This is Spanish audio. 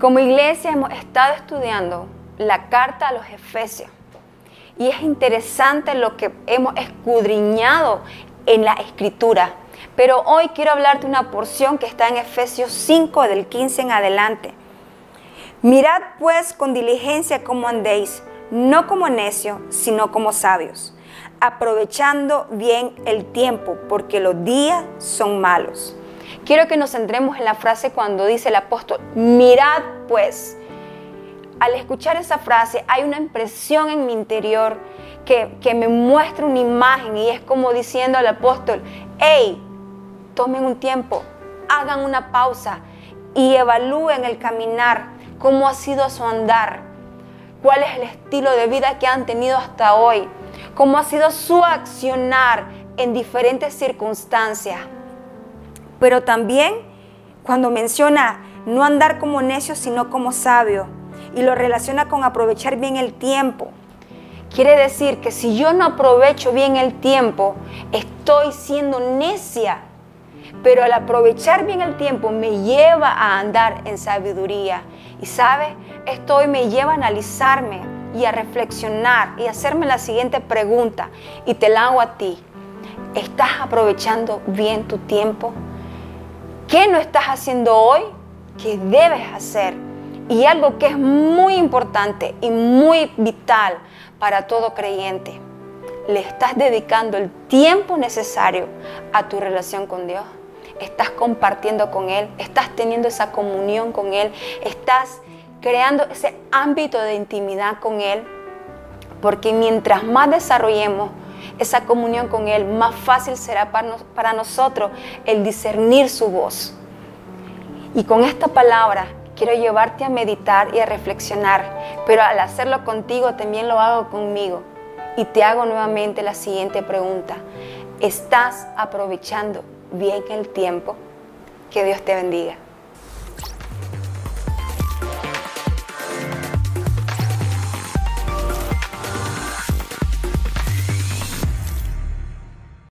Como iglesia hemos estado estudiando la carta a los Efesios y es interesante lo que hemos escudriñado en la escritura. Pero hoy quiero hablarte una porción que está en Efesios 5 del 15 en adelante. Mirad pues con diligencia cómo andéis, no como necios, sino como sabios, aprovechando bien el tiempo, porque los días son malos. Quiero que nos centremos en la frase cuando dice el apóstol, mirad pues. Al escuchar esa frase hay una impresión en mi interior que, que me muestra una imagen y es como diciendo al apóstol, hey, tomen un tiempo, hagan una pausa y evalúen el caminar, cómo ha sido su andar, cuál es el estilo de vida que han tenido hasta hoy, cómo ha sido su accionar en diferentes circunstancias. Pero también cuando menciona no andar como necio, sino como sabio, y lo relaciona con aprovechar bien el tiempo. Quiere decir que si yo no aprovecho bien el tiempo, estoy siendo necia. Pero al aprovechar bien el tiempo me lleva a andar en sabiduría. Y sabe, esto hoy me lleva a analizarme y a reflexionar y hacerme la siguiente pregunta. Y te la hago a ti. ¿Estás aprovechando bien tu tiempo? ¿Qué no estás haciendo hoy que debes hacer? Y algo que es muy importante y muy vital para todo creyente. ¿Le estás dedicando el tiempo necesario a tu relación con Dios? ¿Estás compartiendo con Él? ¿Estás teniendo esa comunión con Él? ¿Estás creando ese ámbito de intimidad con Él? Porque mientras más desarrollemos esa comunión con Él, más fácil será para, nosotros el discernir su voz. Y con esta palabra quiero llevarte a meditar y a reflexionar, pero al hacerlo contigo también lo hago conmigo. Y te hago nuevamente la siguiente pregunta. ¿Estás aprovechando bien el tiempo? Que Dios te bendiga.